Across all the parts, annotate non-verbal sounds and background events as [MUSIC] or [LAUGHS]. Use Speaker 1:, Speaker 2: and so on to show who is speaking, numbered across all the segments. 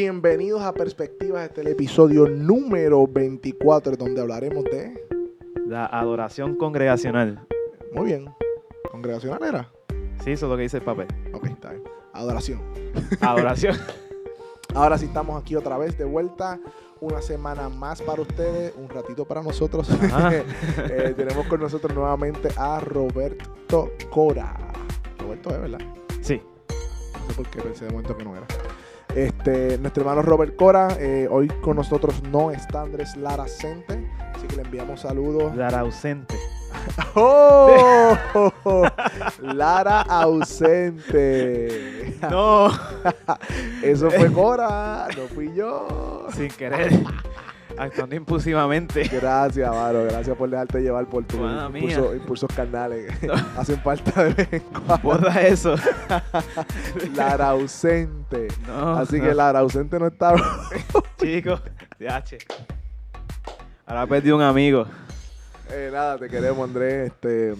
Speaker 1: Bienvenidos a Perspectivas, este es el episodio número 24, donde hablaremos de...
Speaker 2: La adoración congregacional.
Speaker 1: Muy bien, ¿congregacional era?
Speaker 2: Sí, eso es lo que dice el papel.
Speaker 1: Ok, está bien. Adoración.
Speaker 2: Adoración. [LAUGHS]
Speaker 1: Ahora sí estamos aquí otra vez de vuelta, una semana más para ustedes, un ratito para nosotros. [LAUGHS] Eh, tenemos con nosotros nuevamente a Roberto Cora. Roberto es, ¿verdad?
Speaker 2: sí.
Speaker 1: No sé por qué pensé de momento que no era. Este, nuestro hermano Robert Cora, eh, hoy con nosotros no está Andrés Lara Cente, así que le enviamos saludos.
Speaker 2: Lara ausente. [LAUGHS]
Speaker 1: ¡Oh! Lara ausente. [LAUGHS]
Speaker 2: No. [LAUGHS]
Speaker 1: Eso fue Cora, no fui yo.
Speaker 2: Sin querer. Actuando impulsivamente. [LAUGHS]
Speaker 1: Gracias, Varo, gracias por dejarte llevar por tus
Speaker 2: mía.
Speaker 1: impulsos, carnales. [LAUGHS] Hacen falta de vez.
Speaker 2: Borra eso. [LAUGHS]
Speaker 1: Lara ausente.
Speaker 2: No.
Speaker 1: Así
Speaker 2: no.
Speaker 1: que Lara ausente no está.
Speaker 2: Chicos. DH. Ahora perdí un amigo.
Speaker 1: Eh, nada, te queremos, Andrés. Este,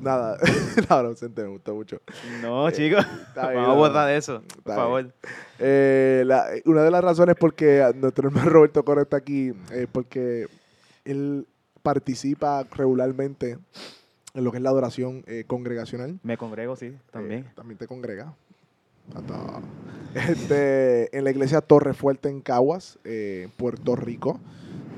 Speaker 1: nada, [LAUGHS] Lara ausente me gustó mucho.
Speaker 2: No, chicos.
Speaker 1: Está bien, [LAUGHS]
Speaker 2: Vamos a
Speaker 1: no,
Speaker 2: borrar eso. Por favor.
Speaker 1: Eh, la- una de las razones por que nuestro hermano Roberto Cora está aquí es porque él participa regularmente en lo que es la adoración eh, congregacional.
Speaker 2: Me congrego, sí, también.
Speaker 1: Eh, también te congrega. Hasta- Este, en la iglesia Torre Fuerte en Caguas, eh, Puerto Rico.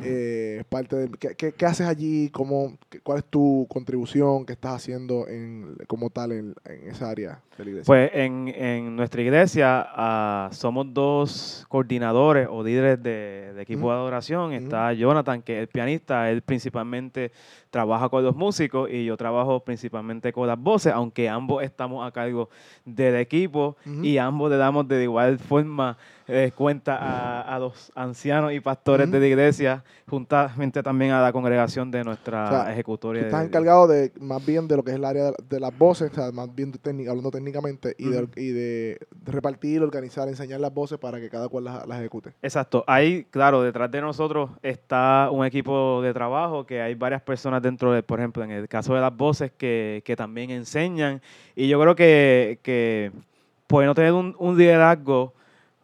Speaker 1: Eh, parte del- ¿qué, qué, qué haces allí? ¿Cómo, ¿Cuál es tu contribución que estás haciendo en, como tal en, en esa área de la iglesia?
Speaker 2: Pues en, en nuestra iglesia ah, somos dos coordinadores o líderes de, de equipo de adoración. Está Jonathan, que es el pianista. Él principalmente trabaja con los músicos y yo trabajo principalmente con las voces, aunque ambos estamos a cargo del equipo y ambos le damos de igual forma eh, cuenta a, a los ancianos y pastores de la iglesia, juntamente también a la congregación de nuestra
Speaker 1: O sea,
Speaker 2: ejecutoria.
Speaker 1: Estás
Speaker 2: de-
Speaker 1: encargado de más bien de lo que es el área de, de las voces, o sea, más bien de hablando técnicamente, y, de, y de repartir, organizar, enseñar las voces para que cada cual las, las ejecute.
Speaker 2: Exacto. Ahí, claro, detrás de nosotros está un equipo de trabajo que hay varias personas dentro de, por ejemplo, en el caso de las voces que, que también enseñan. Y yo creo que, que pues no tener un, un liderazgo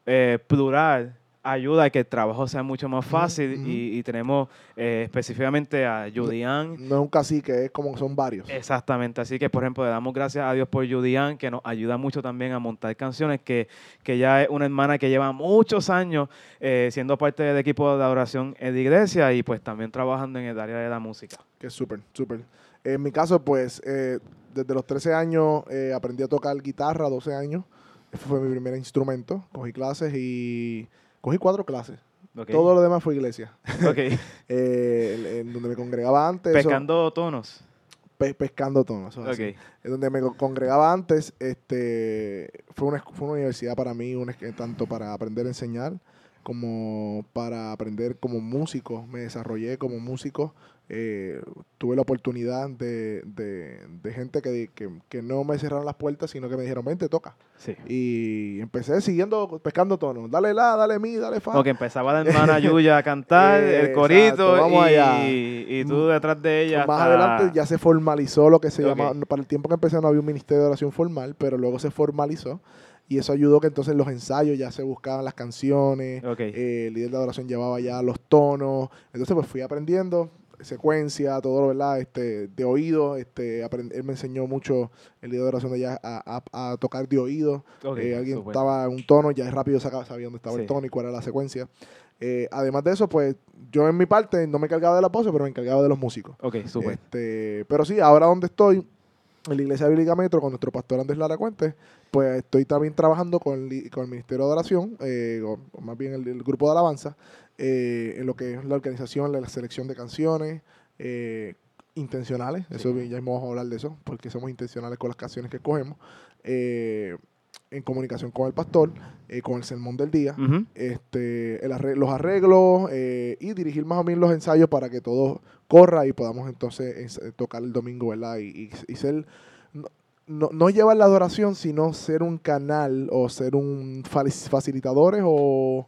Speaker 2: eh, plural ayuda a que el trabajo sea mucho más fácil
Speaker 1: ujú.
Speaker 2: y, y tenemos eh, específicamente a Judian.
Speaker 1: No es un cacique, es como son varios.
Speaker 2: Exactamente, así que por ejemplo le damos gracias a Dios por Judian, que nos ayuda mucho también a montar canciones, que, que ya es una hermana que lleva muchos años eh, siendo parte del equipo de adoración en la iglesia y pues también trabajando en el área de la música.
Speaker 1: Que es súper, súper. En mi caso, pues, eh, desde los 13 años aprendí a tocar guitarra, 12 años. Ese fue mi primer instrumento. Cogí clases y... Cogí cuatro clases. Todo lo demás fue iglesia. [LAUGHS] Eh, en, donde me congregaba antes. eso-
Speaker 2: Pescando tonos.
Speaker 1: pe- pescando tonos. eso así. En donde me co- congregaba antes, este, fue una, fue una universidad para mí, una tanto para aprender a enseñar como para aprender como músico. Me desarrollé como músico. Eh, tuve la oportunidad de, de- de gente que, que, que no me cerraron las puertas, sino que me dijeron, vente, toca.
Speaker 2: Sí.
Speaker 1: Y empecé siguiendo, pescando tonos. Dale la, dale mi, dale fa.
Speaker 2: Ok, empezaba la hermana Yuya a cantar,
Speaker 1: Eh, [LAUGHS]
Speaker 2: el corito,
Speaker 1: exacto, vamos
Speaker 2: y,
Speaker 1: allá.
Speaker 2: y tú detrás de ella.
Speaker 1: Más
Speaker 2: hasta-
Speaker 1: adelante ya se formalizó lo que se
Speaker 2: Ok.
Speaker 1: llama, para el tiempo que empecé no había un ministerio de oración formal, pero luego se formalizó y eso ayudó que entonces los ensayos ya se buscaban las canciones,
Speaker 2: Ok.
Speaker 1: eh, el líder de adoración llevaba ya los tonos, entonces pues fui aprendiendo secuencia, todo lo verdad, este, de oído, este, él me enseñó mucho el líder de adoración de a, a- a tocar de oído, eh, alguien estaba en un tono, ya rápido sacaba, sabía dónde estaba el tono y cuál era la secuencia. Eh, además de eso, pues yo en mi parte no me encargaba de la pose, pero me encargaba de los músicos.
Speaker 2: Ok, súper.
Speaker 1: Este, pero sí, ahora donde estoy, en la Iglesia Bíblica Metro, con nuestro pastor Andrés Lara Cuente, pues estoy también trabajando con, con el Ministerio de Adoración, eh, o, o más bien el, el grupo de alabanza, eh, en lo que es la organización, la selección de canciones eh, intencionales, eso
Speaker 2: Sí.
Speaker 1: ya vamos a hablar de eso, porque somos intencionales con las canciones que cogemos, eh, en comunicación con el pastor, eh, con el sermón del día,
Speaker 2: Ujú.
Speaker 1: este, el los arreglos eh, y dirigir más o menos los ensayos para que todo corra y podamos entonces ens- tocar el domingo, ¿verdad? Y, y- y ser, no, no, no llevar la adoración, sino ser un canal o ser un facilitadores o...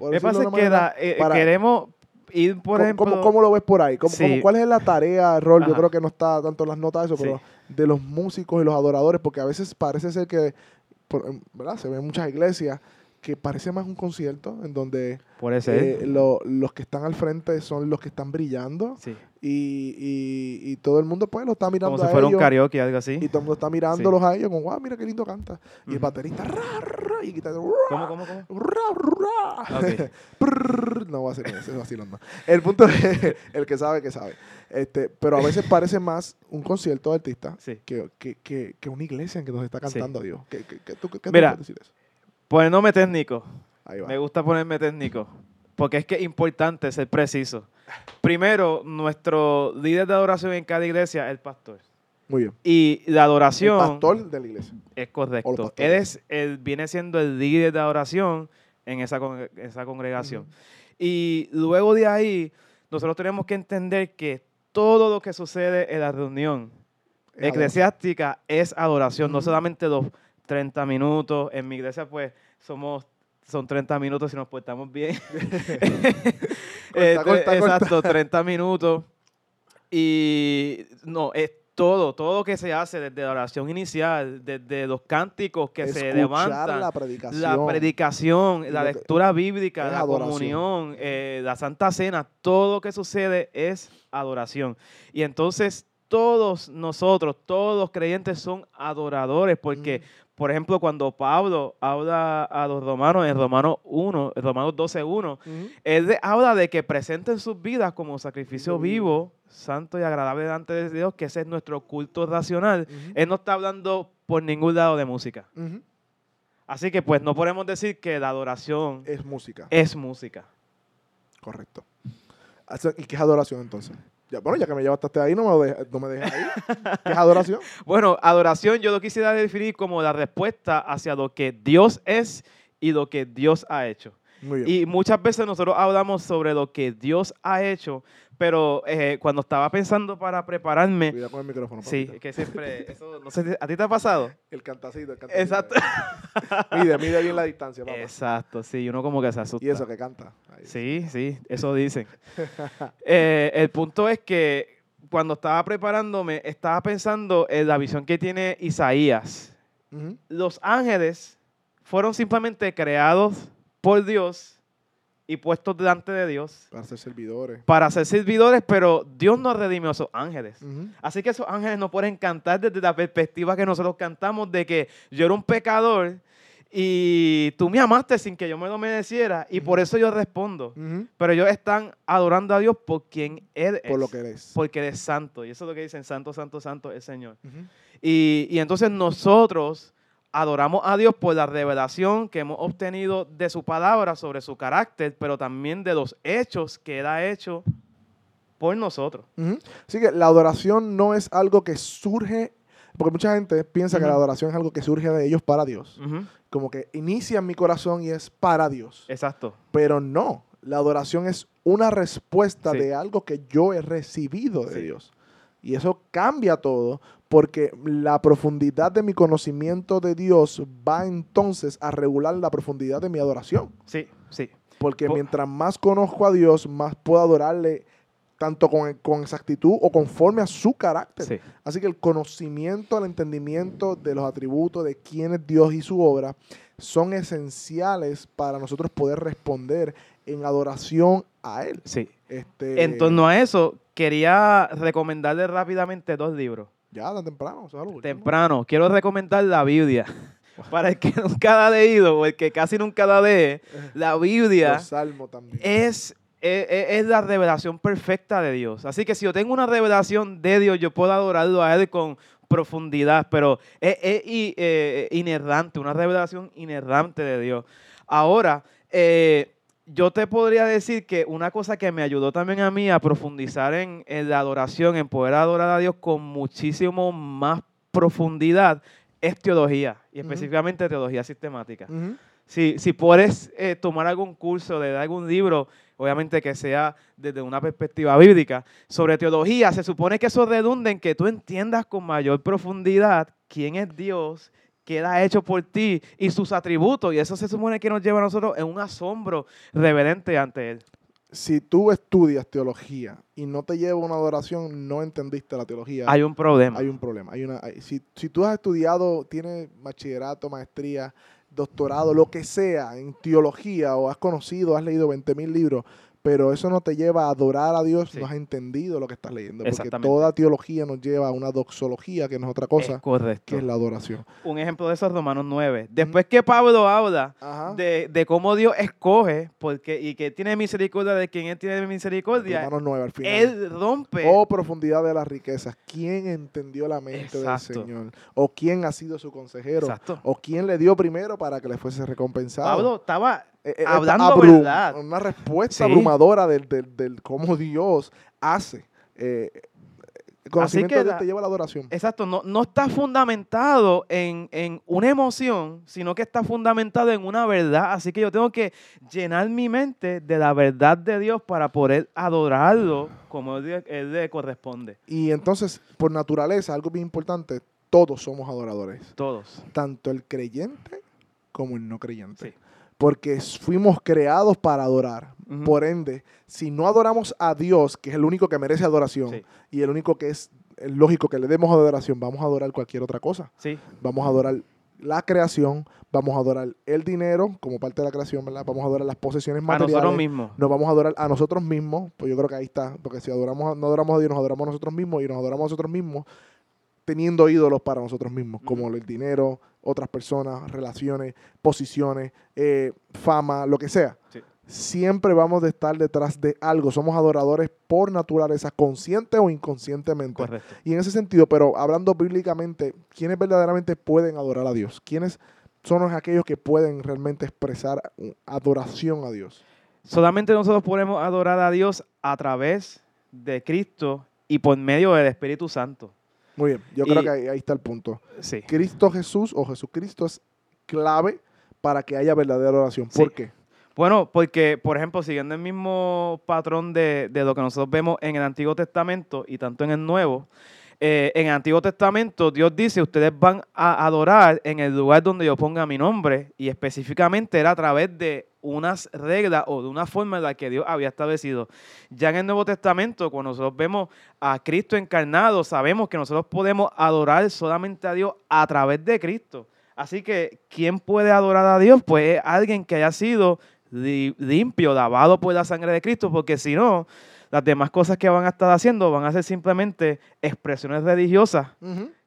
Speaker 1: por de
Speaker 2: pasa que da- eh,
Speaker 1: para-
Speaker 2: queremos ir, por
Speaker 1: ¿cómo,
Speaker 2: ejemplo...
Speaker 1: cómo- cómo lo ves por ahí? ¿Cómo,
Speaker 2: Sí.
Speaker 1: cómo- ¿Cuál es la tarea, rol? Yo creo que no está tanto en las notas eso,
Speaker 2: Sí.
Speaker 1: pero de los músicos y los adoradores, porque a veces parece ser que, por- ¿verdad? Se ven muchas iglesias que parece más un concierto en donde eh, lo- los que están al frente son los que están brillando
Speaker 2: sí.
Speaker 1: y, y- y todo el mundo pues lo está mirando
Speaker 2: Como si
Speaker 1: a
Speaker 2: fuera un karaoke, algo así.
Speaker 1: y todo el mundo está mirándolos a ellos como wow mira qué lindo canta y el baterista ra, ra, y el guitarrista,
Speaker 2: ¿Cómo, cómo, cómo?
Speaker 1: ra, [LAUGHS] no va a ser ese vacilón, no. El punto es, [LAUGHS] el que sabe, que sabe. Este, pero a veces parece más un concierto de artista
Speaker 2: Sí.
Speaker 1: que, que, que, que una iglesia en que nos está cantando Dios. ¿Qué, qué, qué, tú, qué tú puedes decir eso?
Speaker 2: Poniéndome técnico.
Speaker 1: Ahí va.
Speaker 2: Me gusta ponerme técnico. Porque es que es importante ser preciso. Primero, nuestro líder de adoración en cada iglesia es el pastor.
Speaker 1: Muy bien.
Speaker 2: Y la
Speaker 1: El
Speaker 2: adoración
Speaker 1: pastor de la iglesia.
Speaker 2: es correcto. Él es, él viene siendo el líder de adoración en esa, con- esa congregación. Y luego de ahí, nosotros tenemos que entender que todo lo que sucede en la reunión
Speaker 1: Es
Speaker 2: eclesiástica es adoración, no solamente los 30 minutos. En mi iglesia, pues, somos son 30 minutos si nos portamos bien. [LAUGHS] [LAUGHS] Este,
Speaker 1: corta, corta.
Speaker 2: Exacto, 30 minutos. Y no, es todo, todo lo que se hace desde la oración inicial, desde los cánticos que se levantan,
Speaker 1: la predicación.
Speaker 2: la predicación, la lectura bíblica, la
Speaker 1: adoración.
Speaker 2: comunión, eh, la santa cena, todo lo que sucede es adoración. Y entonces todos nosotros, todos los creyentes son adoradores, porque, por ejemplo, cuando Pablo habla a los romanos en Romanos 1, en Romanos 12, 1,
Speaker 1: Ujú.
Speaker 2: él de- habla de que presenten sus vidas como sacrificio
Speaker 1: Vivo.
Speaker 2: vivo, santo y agradable delante de Dios, que ese es nuestro culto racional. Él no está hablando por ningún lado de música. Así que pues no podemos decir que la adoración
Speaker 1: Es música.
Speaker 2: es música.
Speaker 1: Correcto. ¿Y qué es adoración entonces? Ya, bueno, ya que me llevaste ahí, no me, dejes- no me ahí. [LAUGHS] ¿Qué es adoración?
Speaker 2: Bueno, adoración yo lo quisiera definir como la respuesta hacia lo que Dios es y lo que Dios ha hecho.
Speaker 1: Muy bien.
Speaker 2: Y muchas veces nosotros hablamos sobre lo que Dios ha hecho, pero eh, cuando estaba pensando para prepararme,
Speaker 1: Cuidado con el micrófono.
Speaker 2: sí,
Speaker 1: papito.
Speaker 2: que siempre, eso, no sé, ¿a ti te ha pasado? [LAUGHS]
Speaker 1: El cantacito, el cantacito.
Speaker 2: Exacto. [LAUGHS]
Speaker 1: Mide, mide bien la distancia, papá.
Speaker 2: Exacto, sí, uno como que se asusta.
Speaker 1: Y eso que canta. Ahí.
Speaker 2: Sí, sí, eso dicen. [LAUGHS] Eh, el punto es que cuando estaba preparándome, estaba pensando en la visión que tiene Isaías. Los ángeles fueron simplemente creados por Dios y puestos delante de Dios
Speaker 1: Para ser servidores.
Speaker 2: para ser servidores, pero Dios no redimió a esos ángeles. Así que esos ángeles no pueden cantar desde la perspectiva que nosotros cantamos de que yo era un pecador y tú me amaste sin que yo me lo mereciera y por eso yo respondo. Pero ellos están adorando a Dios por quien Él es.
Speaker 1: Por lo que eres.
Speaker 2: Porque Él es santo. Y eso es lo que dicen, santo, santo, santo el Señor. Y, y entonces nosotros adoramos a Dios por la revelación que hemos obtenido de su palabra sobre su carácter, pero también de los hechos que Él ha hecho por nosotros.
Speaker 1: Ujú. Así que la adoración no es algo que surge, porque mucha gente piensa que la adoración es algo que surge de ellos para Dios. Como que inicia en mi corazón y es para Dios.
Speaker 2: Exacto.
Speaker 1: Pero no, la adoración es una respuesta
Speaker 2: Sí.
Speaker 1: de algo que yo he recibido de
Speaker 2: Sí.
Speaker 1: Dios. Y eso cambia todo porque la profundidad de mi conocimiento de Dios va entonces a regular la profundidad de mi adoración.
Speaker 2: Sí, sí.
Speaker 1: Porque
Speaker 2: Po-
Speaker 1: mientras más conozco a Dios, más puedo adorarle tanto con, con exactitud o conforme a su carácter.
Speaker 2: sí.
Speaker 1: Así que el conocimiento, el entendimiento de los atributos de quién es Dios y su obra son esenciales para nosotros poder responder en adoración a Él.
Speaker 2: sí.
Speaker 1: Este,
Speaker 2: En torno a eso, quería recomendarle rápidamente dos libros.
Speaker 1: Ya, tan temprano. eso es lo.
Speaker 2: Temprano, quiero recomendar la Biblia. [LAUGHS] Para el que nunca la ha leído o el que casi nunca la lee, la Biblia
Speaker 1: Los salmos también.
Speaker 2: es, es, es la revelación perfecta de Dios. Así que si yo tengo una revelación de Dios, yo puedo adorarlo a Él con profundidad, pero es, es eh, inerrante, una revelación inerrante de Dios. Ahora, eh, yo te podría decir que una cosa que me ayudó también a mí a profundizar en, en la adoración, en poder adorar a Dios con muchísimo más profundidad, es teología, y específicamente teología sistemática. Si, si puedes eh, tomar algún curso, de algún libro, obviamente que sea desde una perspectiva bíblica, sobre teología, se supone que eso redunda en que tú entiendas con mayor profundidad quién es Dios, Él ha hecho por ti y sus atributos. Y eso se supone que nos lleva a nosotros en un asombro reverente ante Él.
Speaker 1: Si tú estudias teología y no te lleva una adoración, no entendiste la teología.
Speaker 2: Hay un problema.
Speaker 1: hay un problema. Hay una, hay- si, si tú has estudiado, tienes bachillerato, maestría doctorado, lo que sea, en teología, o has conocido, has leído 20 mil libros, pero eso no te lleva a adorar a Dios,
Speaker 2: Sí.
Speaker 1: no has entendido lo que estás leyendo. Porque toda teología nos lleva a una doxología, que no es otra cosa,
Speaker 2: Es correcto.
Speaker 1: que es la adoración.
Speaker 2: Un ejemplo de eso es Romanos 9. Después que Pablo habla de, de cómo Dios escoge porque, y que tiene misericordia de quien Él tiene misericordia,
Speaker 1: Romanos 9 al final.
Speaker 2: Él rompe.
Speaker 1: Oh, profundidad de las riquezas. ¿Quién entendió la mente
Speaker 2: Exacto.
Speaker 1: del Señor? ¿O quién ha sido su consejero?
Speaker 2: Exacto.
Speaker 1: ¿O quién le dio primero para que le fuese recompensado?
Speaker 2: Pablo estaba
Speaker 1: Eh, eh,
Speaker 2: hablando verdad.
Speaker 1: Una respuesta
Speaker 2: Sí.
Speaker 1: abrumadora del, del, del cómo Dios hace. Eh, el conocimiento
Speaker 2: que la-
Speaker 1: te lleva a la adoración.
Speaker 2: Exacto, no, no está fundamentado en, en una emoción, sino que está fundamentado en una verdad. Así que yo tengo que llenar mi mente de la verdad de Dios para poder adorarlo como él, él le corresponde.
Speaker 1: Y entonces, por naturaleza, algo bien importante, todos somos adoradores.
Speaker 2: Todos.
Speaker 1: Tanto el creyente como el no creyente.
Speaker 2: Sí.
Speaker 1: Porque fuimos creados para adorar. Por ende, si no adoramos a Dios, que es el único que merece adoración,
Speaker 2: Sí.
Speaker 1: y el único que es es lógico que le demos adoración, vamos a adorar cualquier otra cosa.
Speaker 2: Sí,
Speaker 1: Vamos a adorar la creación, vamos a adorar el dinero como parte de la creación, ¿verdad? Vamos a adorar las posesiones
Speaker 2: a
Speaker 1: materiales.
Speaker 2: nosotros mismos.
Speaker 1: Nos vamos a adorar a nosotros mismos, pues yo creo que ahí está, porque si adoramos, a- no adoramos a Dios, nos adoramos a nosotros mismos y nos adoramos a nosotros mismos teniendo ídolos para nosotros mismos, como el dinero, otras personas, relaciones, posiciones, eh, fama, lo que sea.
Speaker 2: Sí.
Speaker 1: Siempre vamos a estar detrás de algo. Somos adoradores por naturaleza, consciente o inconscientemente.
Speaker 2: Correcto.
Speaker 1: Y en ese sentido, pero hablando bíblicamente, ¿quiénes verdaderamente pueden adorar a Dios? ¿Quiénes son los- aquellos que pueden realmente expresar adoración a Dios?
Speaker 2: Solamente nosotros podemos adorar a Dios a través de Cristo y por medio del Espíritu Santo.
Speaker 1: Muy bien, yo creo que ahí, ahí está el punto.
Speaker 2: Sí.
Speaker 1: Cristo Jesús o Jesucristo es clave para que haya verdadera oración.
Speaker 2: Sí.
Speaker 1: ¿Por qué?
Speaker 2: Bueno, porque, por ejemplo, siguiendo el mismo patrón de, de lo que nosotros vemos en el Antiguo Testamento y tanto en el Nuevo, eh, en el Antiguo Testamento Dios dice, ustedes van a adorar en el lugar donde yo ponga mi nombre y específicamente era a través de unas reglas o de una forma en la que Dios había establecido. Ya en el Nuevo Testamento, cuando nosotros vemos a Cristo encarnado, sabemos que nosotros podemos adorar solamente a Dios a través de Cristo. Así que, ¿quién puede adorar a Dios? Pues es alguien que haya sido li- limpio, lavado por la sangre de Cristo, porque si no, las demás cosas que van a estar haciendo van a ser simplemente expresiones religiosas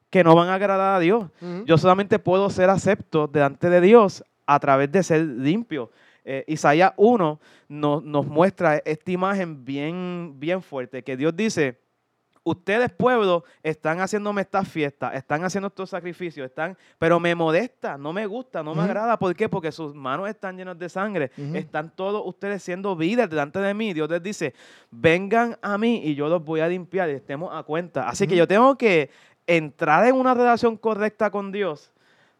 Speaker 2: que no van a agradar a Dios. Yo solamente puedo ser acepto delante de Dios a través de ser limpio. Eh, Isaías 1 nos, nos muestra esta imagen bien, bien fuerte, que Dios dice, ustedes pueblo están haciéndome estas fiestas, están haciendo estos sacrificios, están, pero me molesta, no me gusta, no me agrada. ¿Por qué? Porque sus manos están llenas de sangre, están todos ustedes siendo vidas delante de mí. Dios les dice, vengan a mí y yo los voy a limpiar y estemos a cuenta. Así que yo tengo que entrar en una relación correcta con Dios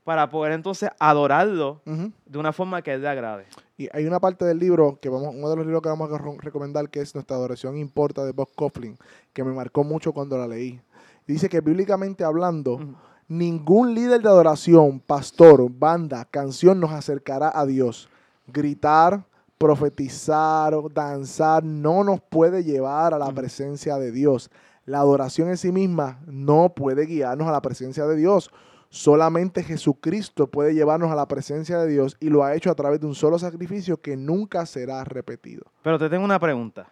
Speaker 2: para poder entonces adorarlo de una forma que a él le agrade.
Speaker 1: Y hay una parte del libro, que vamos, uno de los libros que vamos a recomendar, que es Nuestra Adoración Importa de Bob Coughlin, que me marcó mucho cuando la leí. Dice que bíblicamente hablando, ningún líder de adoración, pastor, banda, canción nos acercará a Dios. Gritar, profetizar, o danzar no nos puede llevar a la presencia de Dios. La adoración en sí misma no puede guiarnos a la presencia de Dios. Solamente Jesucristo puede llevarnos a la presencia de Dios y lo ha hecho a través de un solo sacrificio que nunca será repetido.
Speaker 2: Pero te tengo una pregunta.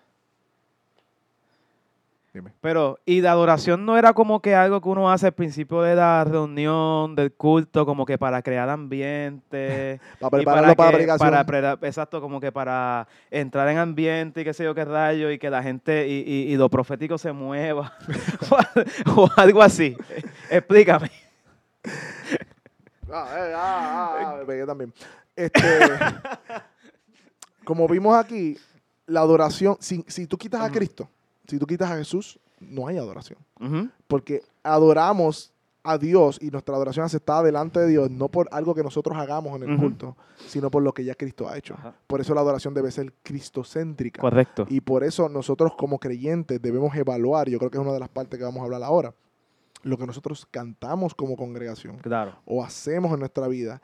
Speaker 1: Dime.
Speaker 2: Pero, ¿y la adoración no era como que algo que uno hace al principio de la reunión, del culto, como que para crear ambiente? [LAUGHS]
Speaker 1: Para prepararlo para, la
Speaker 2: que- para pre- exacto, como que para entrar en ambiente y qué sé yo qué rayo, y que la gente y, y- y lo profético se mueva, [LAUGHS] o algo así. [LAUGHS] Explícame.
Speaker 1: Ah, eh, ah, ah, me pegué también. Este, como vimos aquí, la adoración, si, si tú quitas a. Cristo, si tú quitas a Jesús, no hay adoración. Porque adoramos a Dios y nuestra adoración aceptada delante de Dios, no por algo que nosotros hagamos en el culto, sino por lo que ya Cristo ha hecho.
Speaker 2: Ajá.
Speaker 1: Por eso la adoración debe ser cristocéntrica.
Speaker 2: Correcto.
Speaker 1: Y por eso nosotros como creyentes debemos evaluar, yo creo que es una de las partes que vamos a hablar ahora, lo que nosotros cantamos como congregación
Speaker 2: Claro.
Speaker 1: o hacemos en nuestra vida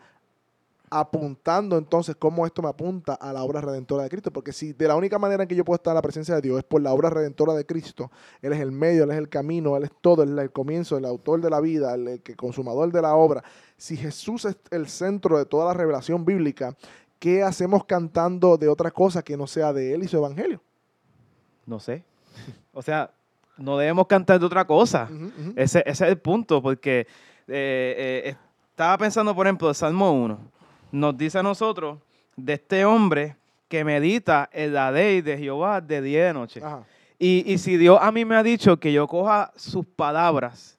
Speaker 1: apuntando entonces cómo esto me apunta a la obra redentora de Cristo. Porque si de la única manera en que yo puedo estar en la presencia de Dios es por la obra redentora de Cristo, Él es el medio, Él es el camino, Él es todo, Él es el comienzo, el autor de la vida, el, el consumador de la obra. Si Jesús es el centro de toda la revelación bíblica, ¿qué hacemos cantando de otra cosa que no sea de Él y su evangelio?
Speaker 2: No sé. [LAUGHS] O sea, no debemos cantar de otra cosa. Ese, ese es el punto, porque eh, eh, estaba pensando, por ejemplo, el Salmo 1. Nos dice a nosotros de este hombre que medita en la ley de Jehová de día y de noche.
Speaker 1: Ajá.
Speaker 2: Y, y si Dios a mí me ha dicho que yo coja sus palabras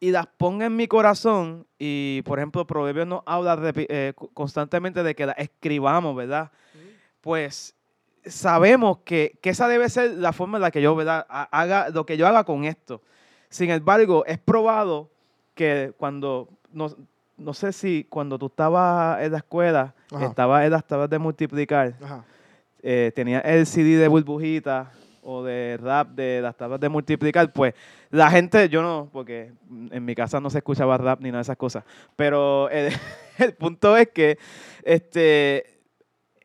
Speaker 2: y las ponga en mi corazón, y por ejemplo, Proverbios nos habla eh, co- constantemente de que las escribamos, ¿verdad? Pues sabemos que, que esa debe ser la forma en la que yo haga lo que yo haga con esto. Sin embargo, es probado que cuando, no, no sé si cuando tú estabas en la escuela,
Speaker 1: Ajá.
Speaker 2: estabas en las tablas de multiplicar, eh, tenía el CD de burbujita o de rap de las tablas de multiplicar, pues la gente, yo no, porque en mi casa no se escuchaba rap ni nada de esas cosas, pero el, [LAUGHS] el punto es que este,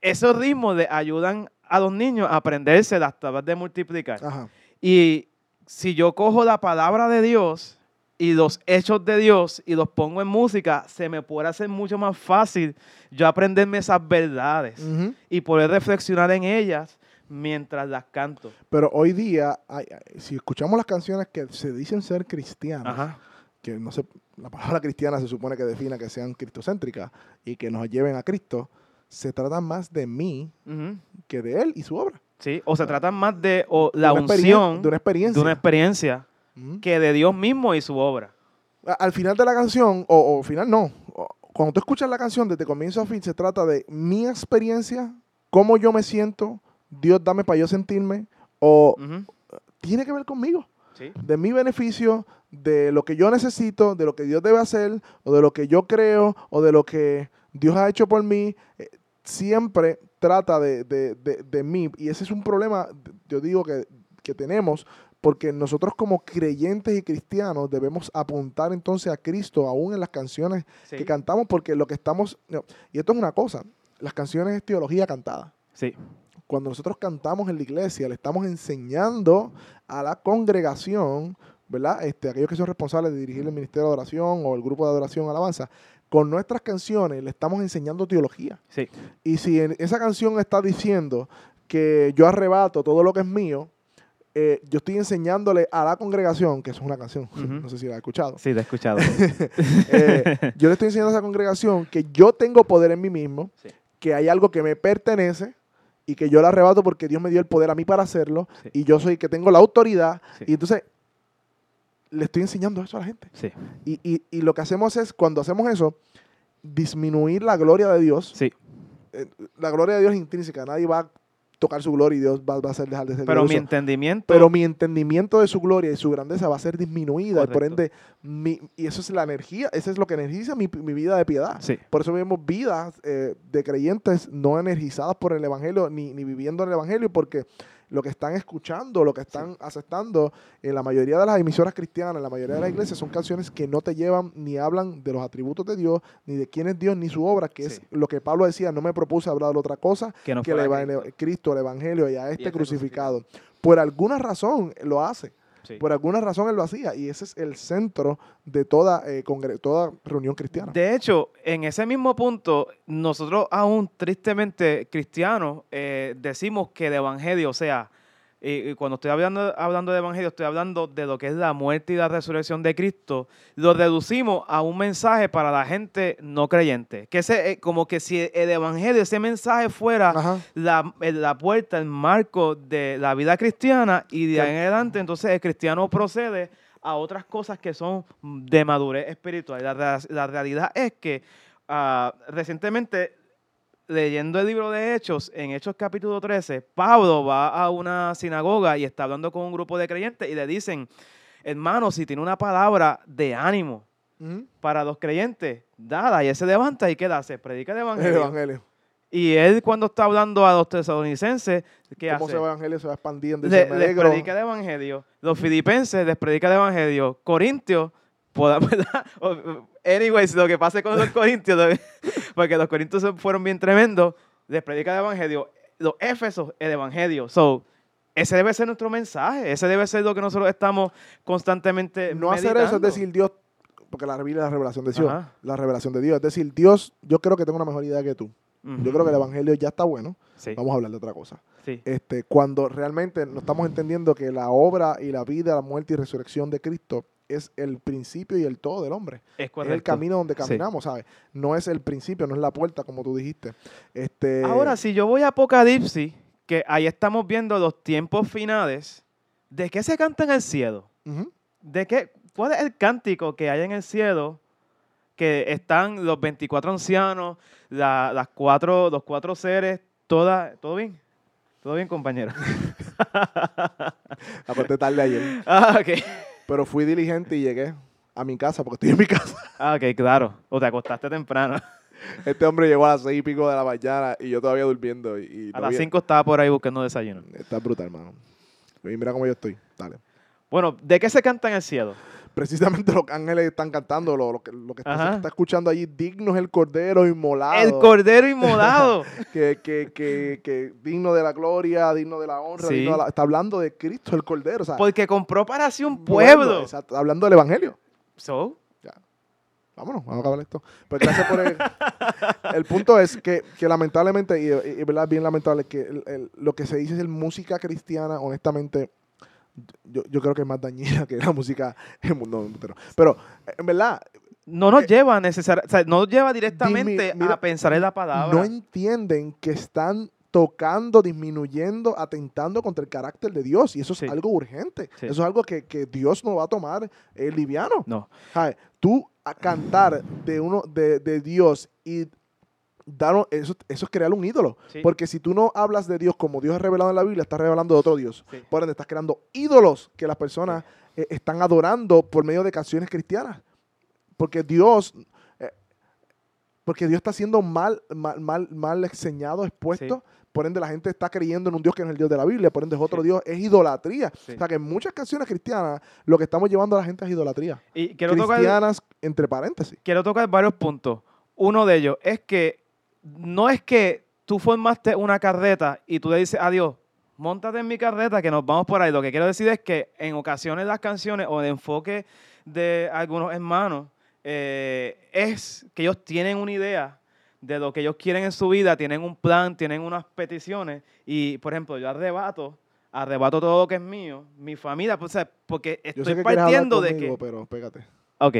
Speaker 2: esos ritmos le ayudan a los niños a aprenderse las tablas de multiplicar.
Speaker 1: Ajá.
Speaker 2: Y si yo cojo la palabra de Dios y los hechos de Dios y los pongo en música, se me puede hacer mucho más fácil yo aprenderme esas verdades y poder reflexionar en ellas mientras las canto.
Speaker 1: Pero hoy día, hay- si escuchamos las canciones que se dicen ser cristianas,
Speaker 2: Ajá.
Speaker 1: que no sé, la palabra cristiana se supone que defina que sean cristocéntricas y que nos lleven a Cristo, se trata más de mí que de Él y su obra.
Speaker 2: Sí, o se tratan más de o, la
Speaker 1: De
Speaker 2: unción
Speaker 1: de una experiencia.
Speaker 2: de una experiencia que de Dios mismo y su obra.
Speaker 1: Al final de la canción, o, o final no, o- cuando tú escuchas la canción desde comienzo a fin, se trata de mi experiencia, cómo yo me siento, Dios dame para yo sentirme, o tiene que ver conmigo.
Speaker 2: Sí.
Speaker 1: de mi beneficio, de lo que yo necesito, de lo que Dios debe hacer, o de lo que yo creo, o de lo que Dios ha hecho por mí, eh, siempre trata de, de- de- de mí. Y ese es un problema, yo digo, que, que tenemos, porque nosotros como creyentes y cristianos debemos apuntar entonces a Cristo, aún en las canciones
Speaker 2: Sí.
Speaker 1: que cantamos, porque lo que estamos, y esto es una cosa, las canciones es teología cantada
Speaker 2: Sí.
Speaker 1: cuando nosotros cantamos en la iglesia, le estamos enseñando a la congregación, ¿verdad? Este, aquellos que son responsables de dirigir el ministerio de adoración o el grupo de adoración alabanza, con nuestras canciones le estamos enseñando teología.
Speaker 2: Sí.
Speaker 1: Y si en esa canción está diciendo que yo arrebato todo lo que es mío, eh, yo estoy enseñándole a la congregación, que eso es una canción, [LAUGHS] no sé si la has escuchado,
Speaker 2: Sí, te he escuchado. [LAUGHS]
Speaker 1: eh, yo le estoy enseñando a esa congregación que yo tengo poder en mí mismo,
Speaker 2: Sí.
Speaker 1: que hay algo que me pertenece y que yo lo arrebato porque Dios me dio el poder a mí para hacerlo
Speaker 2: Sí.
Speaker 1: y yo soy el que tengo la autoridad
Speaker 2: Sí.
Speaker 1: y entonces le estoy enseñando eso a la gente.
Speaker 2: Sí.
Speaker 1: Y, y- y lo que hacemos es, cuando hacemos eso, disminuir la gloria de Dios.
Speaker 2: Sí.
Speaker 1: Eh, la gloria de Dios es intrínseca, nadie va a tocar su gloria y Dios va, va a hacer dejar de ser
Speaker 2: Pero mi
Speaker 1: glorioso.
Speaker 2: entendimiento.
Speaker 1: Pero mi entendimiento de su gloria y su grandeza va a ser disminuida. Y por ende, mi- y eso es la energía, eso es lo que energiza mi, mi vida de piedad.
Speaker 2: Sí.
Speaker 1: Por eso vemos vidas eh, de creyentes no energizadas por el Evangelio, ni, ni viviendo en el Evangelio, porque lo que están escuchando, lo que están aceptando en la mayoría de las emisoras cristianas, en la mayoría de las iglesias, son canciones que no te llevan ni hablan de los atributos de Dios, ni de quién es Dios, ni su obra, que es lo que Pablo decía, no me propuse hablar de otra cosa
Speaker 2: que no
Speaker 1: que el
Speaker 2: fuera
Speaker 1: eva-
Speaker 2: Cristo.
Speaker 1: Cristo, el Evangelio y a este
Speaker 2: este
Speaker 1: crucificado. Por alguna razón lo hace.
Speaker 2: Sí.
Speaker 1: Por alguna razón él lo hacía y ese es el centro de toda, eh, toda reunión cristiana.
Speaker 2: De hecho, en ese mismo punto, nosotros aún tristemente cristianos eh, decimos que el Evangelio, o sea, y, y cuando estoy hablando, hablando de Evangelio, estoy hablando de lo que es la muerte y la resurrección de Cristo, lo reducimos a un mensaje para la gente no creyente. Que ese, eh, como que si el Evangelio, ese mensaje fuera la, la puerta, el marco de la vida cristiana y de ahí en adelante entonces el cristiano procede a otras cosas que son de madurez espiritual. La, la realidad es que ah, recientemente leyendo el libro de Hechos, en Hechos capítulo 13, Pablo va a una sinagoga y está hablando con un grupo de creyentes y le dicen, hermano, si tiene una palabra de ánimo para los creyentes, dada, y él se levanta y queda, se predica el
Speaker 1: El
Speaker 2: evangelio. Y él cuando está hablando a los tesalonicenses, ¿qué
Speaker 1: Cómo
Speaker 2: hace?
Speaker 1: se va el Evangelio se va expandiendo. y
Speaker 2: Le- les predica el evangelio. Los filipenses les predica el evangelio. Corintios podamos, [LAUGHS] Anyways, lo que pase con los corintios, [LAUGHS] porque los corintios fueron bien tremendos, les predica el evangelio, los éfesos, el evangelio. So, ese debe ser nuestro mensaje, ese debe ser lo que nosotros estamos constantemente
Speaker 1: No hacer eso es decir Dios, porque la Biblia es la revelación de Dios.
Speaker 2: Ajá.
Speaker 1: La revelación de Dios. Es decir, Dios, yo creo que tengo una mejor idea que tú. Yo creo que el Evangelio ya está bueno.
Speaker 2: Sí,
Speaker 1: Vamos a hablar de otra cosa.
Speaker 2: sí.
Speaker 1: Este, cuando realmente no estamos entendiendo que la obra y la vida, la muerte y resurrección de Cristo es el principio y el todo del hombre.
Speaker 2: Es
Speaker 1: Es el camino donde
Speaker 2: Sí.
Speaker 1: caminamos, ¿sabes? No es el principio, no es la puerta, como tú dijiste. Este,
Speaker 2: Ahora, si yo voy a Apocalipsis, que ahí estamos viendo los tiempos finales, ¿de qué se canta en el cielo? ¿De qué? ¿Cuál es el cántico que hay en el cielo? Que están los 24 ancianos, la- las cuatro, los cuatro seres, toda, ¿todo bien? ¿Todo bien, compañero? [LAUGHS]
Speaker 1: Acosté tarde ayer. [LAUGHS]
Speaker 2: ah, ok.
Speaker 1: Pero fui diligente y llegué a mi casa, porque estoy en mi casa. [LAUGHS]
Speaker 2: Ah, ok, claro. O te acostaste temprano.
Speaker 1: Este hombre llegó a las seis y pico de la mañana y yo todavía durmiendo. Y, y
Speaker 2: A
Speaker 1: no
Speaker 2: las 5 estaba por ahí buscando desayuno.
Speaker 1: Está brutal, hermano. Y mira cómo yo estoy. Dale.
Speaker 2: Bueno, ¿de qué se canta en el cielo?
Speaker 1: Precisamente [LAUGHS] los ángeles están cantando, lo, lo que, lo que está, está escuchando allí, digno es el cordero inmolado.
Speaker 2: El cordero inmolado. [LAUGHS]
Speaker 1: que, que, que, que digno de la gloria, digno de la honra,
Speaker 2: Sí.
Speaker 1: digno de la- está hablando de Cristo, el cordero. O sea,
Speaker 2: Porque compró para sí un pueblo.
Speaker 1: exacto, hablando del evangelio.
Speaker 2: So,
Speaker 1: Vámonos, vamos a acabar esto. Pues gracias por el... [LAUGHS] el punto es que, que lamentablemente, y, y- y verdad, bien lamentable, que el- el- lo que se dice es el música cristiana, honestamente, yo, yo creo que es más dañina que la música en mundo entero. Pero, en verdad,
Speaker 2: no nos lleva necesariamente, o sea, no nos lleva directamente
Speaker 1: mira,
Speaker 2: a pensar en la palabra.
Speaker 1: no entienden que están tocando, disminuyendo, atentando contra el carácter de Dios. Y eso es algo urgente.
Speaker 2: Sí.
Speaker 1: Eso es algo que, que Dios no va a tomar eh, liviano.
Speaker 2: No.
Speaker 1: ¿Sabes? Tú a cantar de uno de, de Dios y dar un- eso, eso es crear un ídolo.
Speaker 2: Sí.
Speaker 1: Porque si tú no hablas de Dios como Dios es revelado en la Biblia, estás revelando de otro Dios.
Speaker 2: Sí.
Speaker 1: Por ende, estás creando ídolos que las personas eh, están adorando por medio de canciones cristianas. Porque Dios, eh, porque Dios está siendo mal, mal, mal, mal enseñado, expuesto. Por ende, la gente está creyendo en un Dios que no es el Dios de la Biblia. Por ende, es otro. Dios. Es idolatría. O sea, que en muchas canciones cristianas lo que estamos llevando a la gente es idolatría.
Speaker 2: Y quiero tocar,
Speaker 1: Cristianas, entre paréntesis.
Speaker 2: quiero tocar varios puntos. Uno de ellos es que no es que tú formaste una carreta y tú le dices a Dios, montate en mi carreta que nos vamos por ahí. Lo que quiero decir es que en ocasiones las canciones o el enfoque de algunos hermanos eh, es que ellos tienen una idea de lo que ellos quieren en su vida, tienen un plan, tienen unas peticiones y, por ejemplo, yo arrebato, arrebato todo lo que es mío, mi familia, pues, o sea, porque estoy
Speaker 1: que
Speaker 2: partiendo de que...
Speaker 1: pero pégate.
Speaker 2: Ok.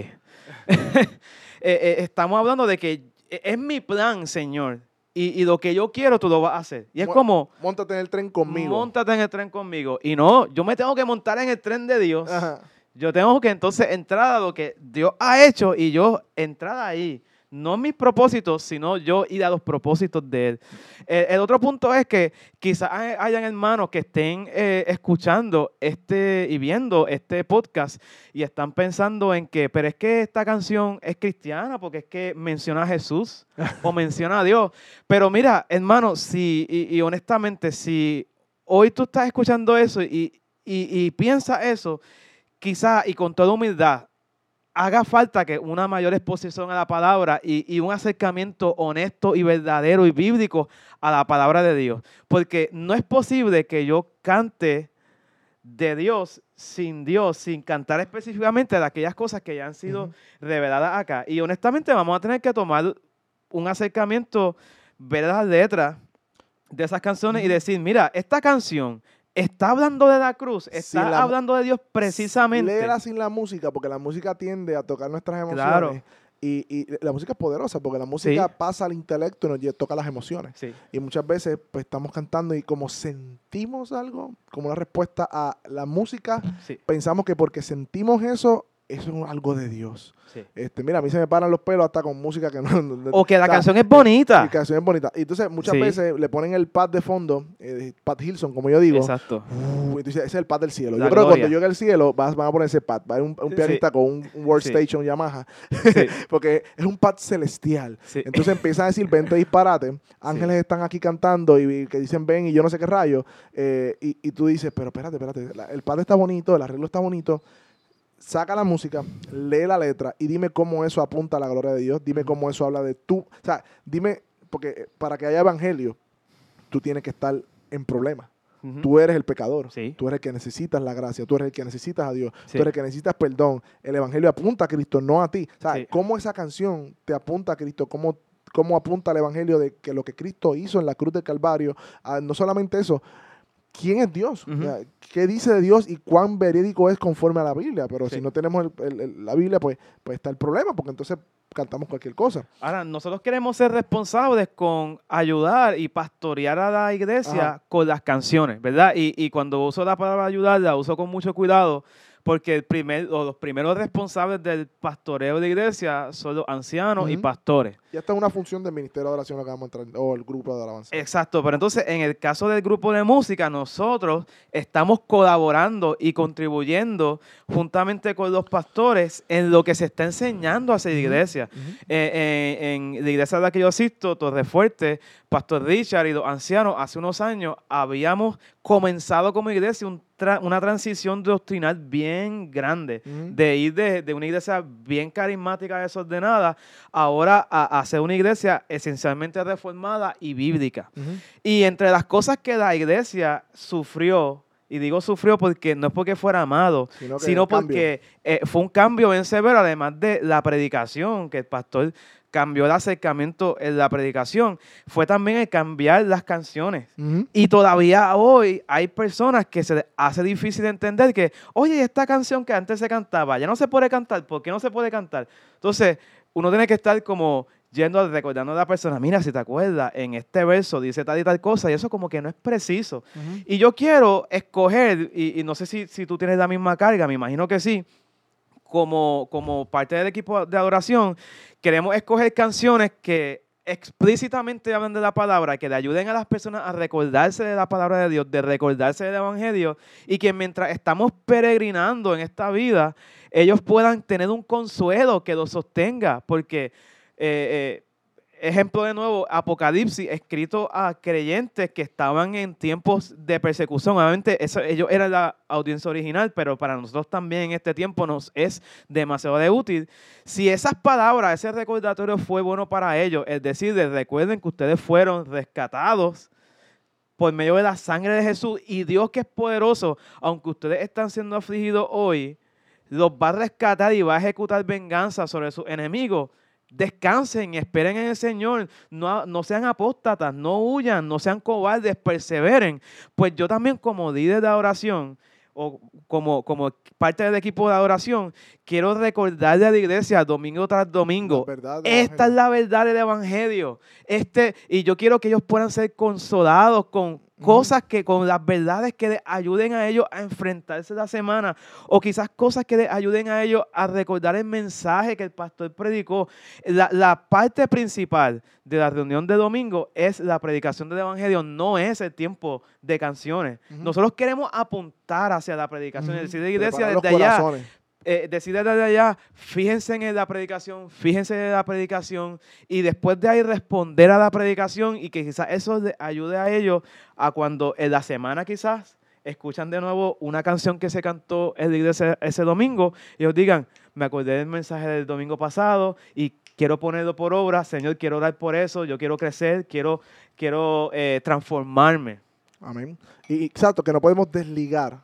Speaker 2: [LAUGHS] Eh, eh, estamos hablando de que es mi plan, Señor. Y, y lo que yo quiero, tú lo vas a hacer. Y es
Speaker 1: Mo-
Speaker 2: como,
Speaker 1: Móntate en el tren conmigo.
Speaker 2: montate en el tren conmigo. Y no, yo me tengo que montar en el tren de Dios.
Speaker 1: Ajá.
Speaker 2: Yo tengo que entonces entrar a lo que Dios ha hecho y yo entrar ahí. No mis propósitos, sino yo ir a los propósitos de Él. El, el otro punto es que quizás hay- hayan hermanos que estén eh, escuchando este y viendo este podcast y están pensando en que, pero es que esta canción es cristiana porque es que menciona a Jesús o [LAUGHS] menciona a Dios. Pero mira, hermano, si, y, y honestamente, si hoy tú estás escuchando eso y, y, y piensas eso, quizá y con toda humildad, haga falta que una mayor exposición a la palabra y, y un acercamiento honesto y verdadero y bíblico a la palabra de Dios. Porque no es posible que yo cante de Dios sin Dios, sin cantar específicamente de aquellas cosas que ya han sido reveladas acá. Y honestamente vamos a tener que tomar un acercamiento, ver las letras de esas canciones y decir, mira, esta canción está hablando de la cruz, está
Speaker 1: Sin la mu-
Speaker 2: hablando de Dios precisamente.
Speaker 1: Léela sin la música, porque la música tiende a tocar nuestras emociones.
Speaker 2: Claro.
Speaker 1: Y, y la música es poderosa, porque la música
Speaker 2: Sí.
Speaker 1: pasa al intelecto y nos toca las emociones.
Speaker 2: Sí.
Speaker 1: Y muchas veces pues estamos cantando y como sentimos algo, como una respuesta a la música,
Speaker 2: Sí,
Speaker 1: pensamos que porque sentimos eso, eso es algo de Dios.
Speaker 2: sí.
Speaker 1: Este, mira, a mí se me paran los pelos hasta con música que no...
Speaker 2: O que la
Speaker 1: o sea,
Speaker 2: canción es bonita.
Speaker 1: Y canción es bonita. Y entonces muchas
Speaker 2: Sí.
Speaker 1: veces le ponen el pad de fondo, eh, Pat Hilson, como yo digo.
Speaker 2: Exacto.
Speaker 1: Uh, entonces ese es el pad del cielo.
Speaker 2: La
Speaker 1: Yo creo que cuando llegue al cielo vas, van a poner ese pad. Va a un, un
Speaker 2: Sí.
Speaker 1: pianista con un, un Workstation Yamaha. [LAUGHS] Porque es un pad celestial.
Speaker 2: sí.
Speaker 1: Entonces empiezan a decir 20 disparates. Ángeles están aquí cantando y, y que dicen ven y yo no sé qué rayo. eh, y, y tú dices, pero espérate, espérate. la- el pad está bonito, el arreglo está bonito. Saca la música, lee la letra y dime cómo eso apunta a la gloria de Dios, dime cómo eso habla de tú, o sea, dime, porque eh, para que haya evangelio, tú tienes que estar en problemas. Tú eres el pecador.
Speaker 2: Sí.
Speaker 1: Tú eres el que necesitas la gracia. Tú eres el que necesitas a Dios.
Speaker 2: Sí.
Speaker 1: Tú eres el que necesitas perdón. El evangelio apunta a Cristo, no a ti. O sea,
Speaker 2: Sí.
Speaker 1: cómo esa canción te apunta a Cristo, cómo, cómo apunta el evangelio de que lo que Cristo hizo en la cruz del Calvario. Ah, no solamente eso, ¿quién es Dios?
Speaker 2: Ujú.
Speaker 1: O sea, ¿Qué dice de Dios y cuán verídico es conforme a la Biblia? Pero
Speaker 2: Sí.
Speaker 1: si no tenemos el- el- el- la Biblia, pues, pues está el problema, porque entonces cantamos cualquier cosa.
Speaker 2: Ahora, nosotros queremos ser responsables con ayudar y pastorear a la iglesia
Speaker 1: Ajá.
Speaker 2: con las canciones, ¿verdad? Y, y cuando uso la palabra ayudar, la uso con mucho cuidado, porque el primer, o los primeros responsables del pastoreo de iglesia son los ancianos y pastores.
Speaker 1: Y esta es una función del Ministerio de Oración que vamos a entrar, o el grupo de alabanza.
Speaker 2: Exacto, pero entonces en el caso del grupo de música, nosotros estamos colaborando y contribuyendo juntamente con los pastores en lo que se está enseñando hacia la iglesia. Eh, eh, en la iglesia de la que yo asisto, Torre Fuerte, Pastor Richard y los ancianos, hace unos años habíamos comenzado como iglesia un tra- una transición doctrinal bien grande,
Speaker 1: Ujú.
Speaker 2: de ir de, de una iglesia bien carismática, desordenada, ahora a, a ser una iglesia esencialmente reformada y bíblica. Y entre las cosas que la iglesia sufrió, y digo sufrió porque no es porque fuera amado,
Speaker 1: Sino
Speaker 2: porque eh, fue un cambio bien severo, además de la predicación, que el pastor cambió el acercamiento en la predicación, fue también el cambiar las canciones.
Speaker 1: Ujú.
Speaker 2: Y todavía hoy hay personas que se les hace difícil entender que, oye, esta canción que antes se cantaba, ya no se puede cantar, ¿por qué no se puede cantar? Entonces, uno tiene que estar como yendo a- recordando a la persona, mira, si te acuerdas, en este verso dice tal y tal cosa, y eso como que no es preciso.
Speaker 1: Ujú.
Speaker 2: Y yo quiero escoger, y, y no sé si, si tú tienes la misma carga, me imagino que sí, como, como parte del equipo de adoración, queremos escoger canciones que explícitamente hablan de la palabra, que le ayuden a las personas a recordarse de la palabra de Dios, de recordarse del Evangelio, y que mientras estamos peregrinando en esta vida, ellos puedan tener un consuelo que los sostenga, porque... eh, eh, ejemplo de nuevo, Apocalipsis, escrito a creyentes que estaban en tiempos de persecución. Obviamente, eso, ellos eran la audiencia original, pero para nosotros también en este tiempo nos es demasiado de útil. Si esas palabras, ese recordatorio fue bueno para ellos, es decir, de recuerden que ustedes fueron rescatados por medio de la sangre de Jesús y Dios que es poderoso, aunque ustedes están siendo afligidos hoy, los va a rescatar y va a ejecutar venganza sobre sus enemigos. Descansen, esperen en el Señor, no, no sean apóstatas, no huyan, no sean cobardes, perseveren. Pues yo también como líder de adoración o como, como parte del equipo de adoración, quiero recordarle a la iglesia domingo tras domingo, esta es la verdad del Evangelio. Este, y yo quiero que ellos puedan ser consolados con cosas que, con las verdades que les ayuden a ellos a enfrentarse la semana, o quizás cosas que les ayuden a ellos a recordar el mensaje que el pastor predicó. La, la parte principal de la reunión de domingo es la predicación del Evangelio, no es el tiempo de canciones. Nosotros queremos apuntar hacia la predicación, es decir, la iglesia
Speaker 1: Preparar
Speaker 2: desde allá. Eh, decide desde allá, fíjense en la predicación, fíjense en la predicación y después de ahí responder a la predicación y que quizás eso ayude a ellos a cuando en la semana quizás escuchan de nuevo una canción que se cantó en ese domingo y ellos digan, me acordé del mensaje del domingo pasado y quiero ponerlo por obra, Señor, quiero orar por eso, yo quiero crecer, quiero, quiero eh, transformarme.
Speaker 1: Amén. Y exacto, que no podemos desligar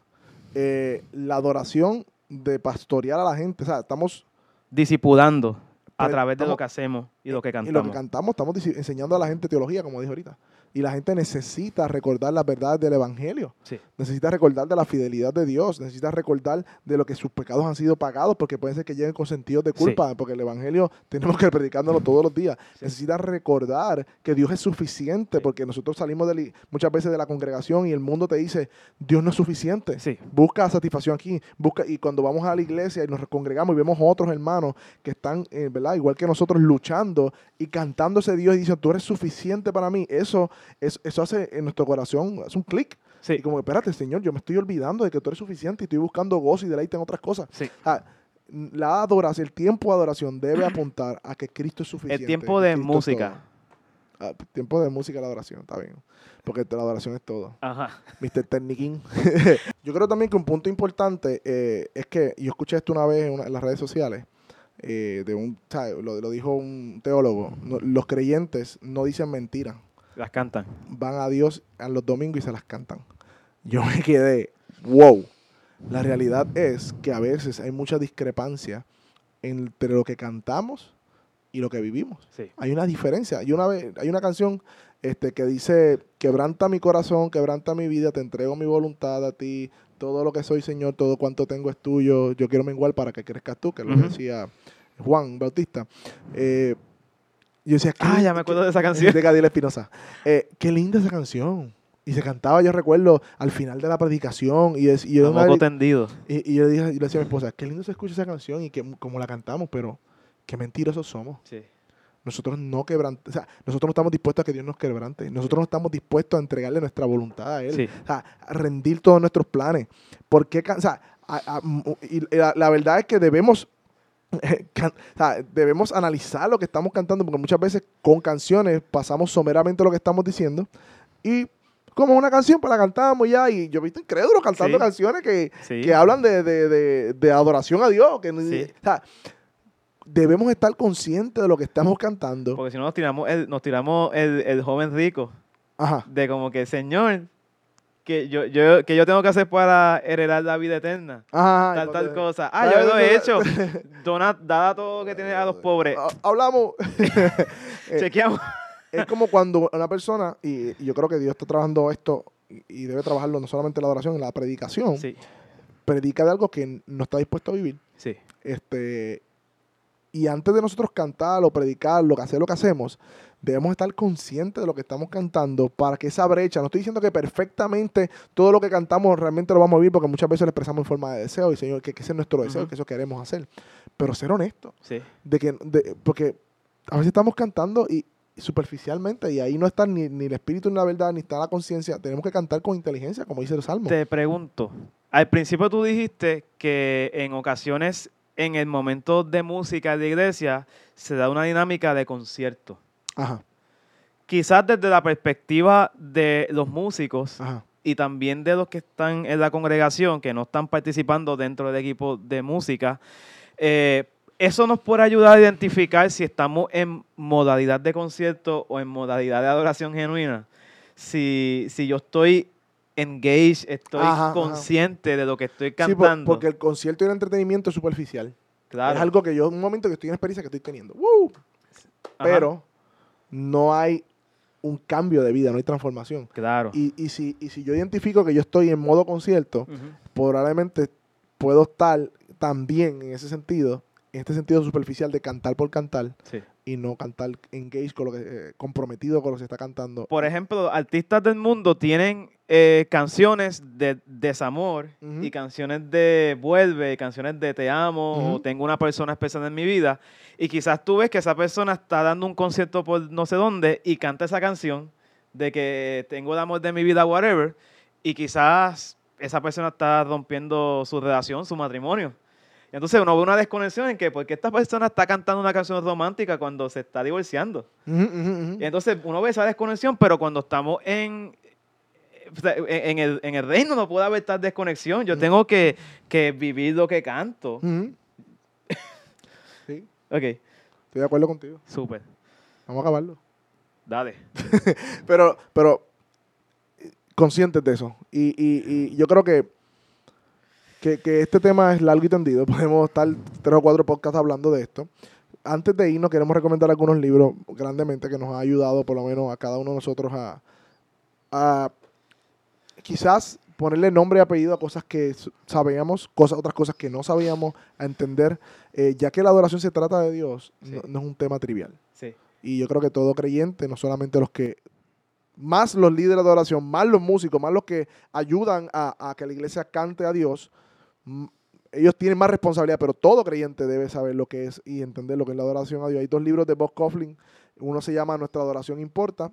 Speaker 1: eh, la adoración de pastorear a la gente. O sea, estamos,
Speaker 2: Discipulando a través de lo que hacemos y lo que
Speaker 1: y lo
Speaker 2: cantamos.
Speaker 1: que cantamos, estamos enseñando a la gente teología, como dije ahorita. Y la gente necesita recordar las verdades del Evangelio.
Speaker 2: Sí.
Speaker 1: Necesita recordar de la fidelidad de Dios. Necesita recordar de lo que sus pecados han sido pagados, porque puede ser que lleguen con sentidos de
Speaker 2: Sí.
Speaker 1: culpa, porque el Evangelio [LAUGHS] tenemos que predicándolo todos los días.
Speaker 2: Sí.
Speaker 1: Necesita recordar que Dios es suficiente, porque nosotros salimos de muchas veces de la congregación y el mundo te dice, Dios no es suficiente. Busca satisfacción aquí, busca y cuando vamos a la iglesia y nos congregamos y vemos otros hermanos que están, eh, ¿verdad? Igual que nosotros luchando y cantando ese Dios y diciendo, tú eres suficiente para mí, eso, es- eso hace en nuestro corazón, es un clic.
Speaker 2: Sí.
Speaker 1: Y como, espérate, Señor, yo me estoy olvidando de que tú eres suficiente y estoy buscando gozo y deleite en otras cosas.
Speaker 2: Sí.
Speaker 1: Ah, la adoración, el tiempo de adoración debe apuntar a que Cristo es suficiente.
Speaker 2: El tiempo de
Speaker 1: Cristo
Speaker 2: música.
Speaker 1: Ah, tiempo de música la adoración, está bien. Porque la adoración es todo.
Speaker 2: Ajá.
Speaker 1: Mr. Techniquín. [LAUGHS] yo creo también que un punto importante eh, es que yo escuché esto una vez en, una- en las redes sociales. eh, de un. Lo, lo dijo un teólogo. No- los creyentes no dicen mentiras.
Speaker 2: Las cantan.
Speaker 1: Van a Dios a los domingos y se las cantan. Yo me quedé, wow. La realidad es que a veces hay mucha discrepancia entre lo que cantamos y lo que vivimos.
Speaker 2: Sí.
Speaker 1: Hay una diferencia. Hay una, hay una canción este, que dice, quebranta mi corazón, quebranta mi vida, te entrego mi voluntad a ti, todo lo que soy, Señor, todo cuanto tengo es tuyo, yo quiero menguar para que crezcas tú, que lo decía Juan Bautista. Eh, yo decía,
Speaker 2: Ah, ya me acuerdo de esa [LAUGHS] canción.
Speaker 1: De Gadiel Espinosa. Eh, qué linda esa canción. Y se cantaba, yo recuerdo, al final de la predicación. Y, es, y yo, una
Speaker 2: tendido.
Speaker 1: y, y yo le dije, y le decía a mi esposa, qué lindo se escucha esa canción y que, como la cantamos, pero qué mentirosos somos.
Speaker 2: Sí.
Speaker 1: Nosotros no quebrantamos, o sea, nosotros no estamos dispuestos a que Dios nos quebrante. Nosotros no estamos dispuestos a entregarle nuestra voluntad a Él.
Speaker 2: Sí.
Speaker 1: O sea, a rendir todos nuestros planes. ¿Por qué? O sea, a- a- mu- y la, la verdad es que debemos, [LAUGHS] o sea, debemos analizar lo que estamos cantando, porque muchas veces con canciones pasamos someramente lo que estamos diciendo y como una canción, pues la cantamos ya y yo he visto incrédulos cantando
Speaker 2: Sí.
Speaker 1: canciones que,
Speaker 2: Sí.
Speaker 1: que hablan de, de- de- de adoración a Dios. Que,
Speaker 2: Sí.
Speaker 1: o sea, debemos estar conscientes de lo que estamos cantando.
Speaker 2: Porque si no nos tiramos el, nos tiramos el, el joven rico.
Speaker 1: Ajá.
Speaker 2: De como que, Señor, que yo, yo, que yo tengo que hacer para heredar la vida eterna.
Speaker 1: Ajá,
Speaker 2: tal, tal cosa. Ah, yo lo he hecho. [LAUGHS] Dona, dada todo lo que tiene a los pobres.
Speaker 1: Hablamos. [LAUGHS] eh,
Speaker 2: Chequeamos. [LAUGHS]
Speaker 1: es como cuando una persona, y, y yo creo que Dios está trabajando esto y, y debe trabajarlo no solamente en la oración, en la predicación,
Speaker 2: Sí,
Speaker 1: predica de algo que no está dispuesto a vivir.
Speaker 2: sí.
Speaker 1: Este, y antes de nosotros cantar o predicar, lo que hacer lo que hacemos, debemos estar conscientes de lo que estamos cantando para que esa brecha, no estoy diciendo que perfectamente todo lo que cantamos realmente lo vamos a vivir, porque muchas veces lo expresamos en forma de deseo, y Señor, que, que ese es nuestro deseo,
Speaker 2: Ujú.
Speaker 1: que eso queremos hacer. Pero ser honesto,
Speaker 2: Sí,
Speaker 1: de que, de- porque a veces estamos cantando y superficialmente, y ahí no está ni, ni el espíritu ni la verdad, ni está la conciencia. Tenemos que cantar con inteligencia, como dice el Salmo.
Speaker 2: Te pregunto, al principio tú dijiste que en ocasiones en el momento de música de iglesia se da una dinámica de concierto.
Speaker 1: Ajá,
Speaker 2: Quizás desde la perspectiva de los músicos
Speaker 1: ajá.
Speaker 2: y también de los que están en la congregación, que no están participando dentro del equipo de música, eh, eso nos puede ayudar a identificar si estamos en modalidad de concierto o en modalidad de adoración genuina. Si, si yo estoy engaged, estoy
Speaker 1: Ajá, ajá.
Speaker 2: consciente de lo que estoy
Speaker 1: Sí,
Speaker 2: cantando.
Speaker 1: porque el concierto y el entretenimiento es superficial.
Speaker 2: claro.
Speaker 1: Es algo que yo, un momento que estoy en experiencia que estoy teniendo. Pero no hay un cambio de vida, no hay transformación.
Speaker 2: Claro.
Speaker 1: Y, y, si, y si yo identifico que yo estoy en modo concierto, probablemente puedo estar también en ese sentido, en este sentido superficial de cantar por cantar
Speaker 2: Sí.
Speaker 1: y no cantar engage con lo que, eh, comprometido con lo que se está cantando.
Speaker 2: Por ejemplo, artistas del mundo tienen eh, canciones de desamor y canciones de vuelve, y canciones de te amo, o tengo una persona especial en mi vida. Y quizás tú ves que esa persona está dando un concierto por no sé dónde y canta esa canción de que tengo el amor de mi vida, whatever. Y quizás esa persona está rompiendo su relación, su matrimonio. Y entonces uno ve una desconexión en que, ¿por qué esta persona está cantando una canción romántica cuando se está divorciando? Y entonces uno ve esa desconexión, pero cuando estamos en, sea, en, en el, en el reino no puede haber tal desconexión. Yo tengo que, que vivir lo que canto. [LAUGHS]
Speaker 1: Sí,
Speaker 2: Ok,
Speaker 1: estoy de acuerdo contigo.
Speaker 2: súper.
Speaker 1: Vamos a acabarlo.
Speaker 2: Dale. [LAUGHS]
Speaker 1: Pero, pero eh, conscientes de eso. Y, y, y yo creo que, que, que este tema es largo y tendido. [LAUGHS] Podemos estar tres o cuatro podcasts hablando de esto. Antes de irnos, queremos recomendar algunos libros grandemente que nos ha ayudado, por lo menos a cada uno de nosotros, a, a quizás ponerle nombre y apellido a cosas que sabíamos, cosas, otras cosas que no sabíamos, a entender, eh, ya que la adoración se trata de Dios,
Speaker 2: Sí.
Speaker 1: no- no es un tema trivial.
Speaker 2: Sí.
Speaker 1: Y yo creo que todo creyente, no solamente los que, más los líderes de adoración, más los músicos, más los que ayudan a, a que la iglesia cante a Dios, ellos tienen más responsabilidad, pero todo creyente debe saber lo que es y entender lo que es la adoración a Dios. Hay dos libros de Bob Coughlin, uno se llama Nuestra adoración importa.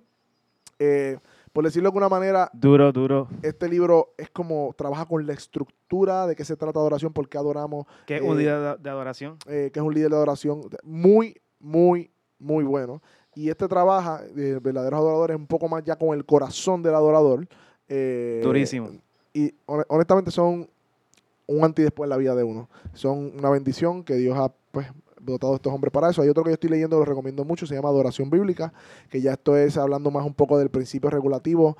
Speaker 1: Eh, por decirlo de alguna manera,
Speaker 2: Duro, duro.
Speaker 1: este libro es como trabaja con la estructura de qué se trata adoración, por qué adoramos,
Speaker 2: Que es
Speaker 1: Eh,
Speaker 2: un día de, de adoración.
Speaker 1: eh, que es un líder de adoración muy, muy, muy bueno. Y este trabaja, eh, verdaderos adoradores, un poco más ya con el corazón del adorador. eh,
Speaker 2: Durísimo.
Speaker 1: Y hone- honestamente son un antes y después en la vida de uno. Son una bendición que Dios ha pues, dotado a estos hombres para eso. Hay otro que yo estoy leyendo, lo recomiendo mucho, se llama Adoración Bíblica, que ya esto es hablando más un poco del principio regulativo,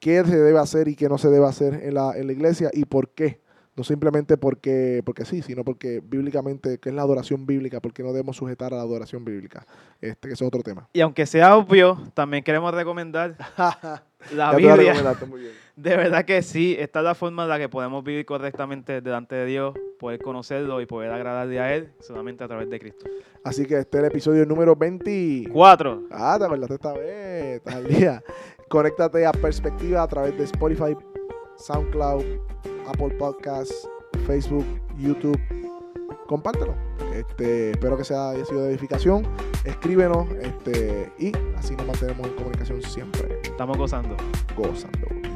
Speaker 1: qué se debe hacer y qué no se debe hacer en la, en la iglesia y por qué. No simplemente porque, porque sí, sino porque bíblicamente, ¿qué es la adoración bíblica? Porque no debemos sujetar a la adoración bíblica. Este, que es otro tema.
Speaker 2: Y aunque sea obvio, también queremos recomendar [LAUGHS] la Biblia. De verdad que sí, esta es la forma en la que podemos vivir correctamente delante de Dios, poder conocerlo y poder agradarle a Él solamente a través de Cristo.
Speaker 1: Así que este es el episodio número 20.
Speaker 2: Cuatro.
Speaker 1: Ah, te acordaste esta vez, estás al día. Conéctate a Perspectiva a través de Spotify, SoundCloud, Apple Podcasts, Facebook, YouTube. Compártelo. Este, espero que sea, haya sido de edificación. Escríbenos este, y así nos mantenemos en comunicación siempre,
Speaker 2: Estamos gozando.
Speaker 1: gozando.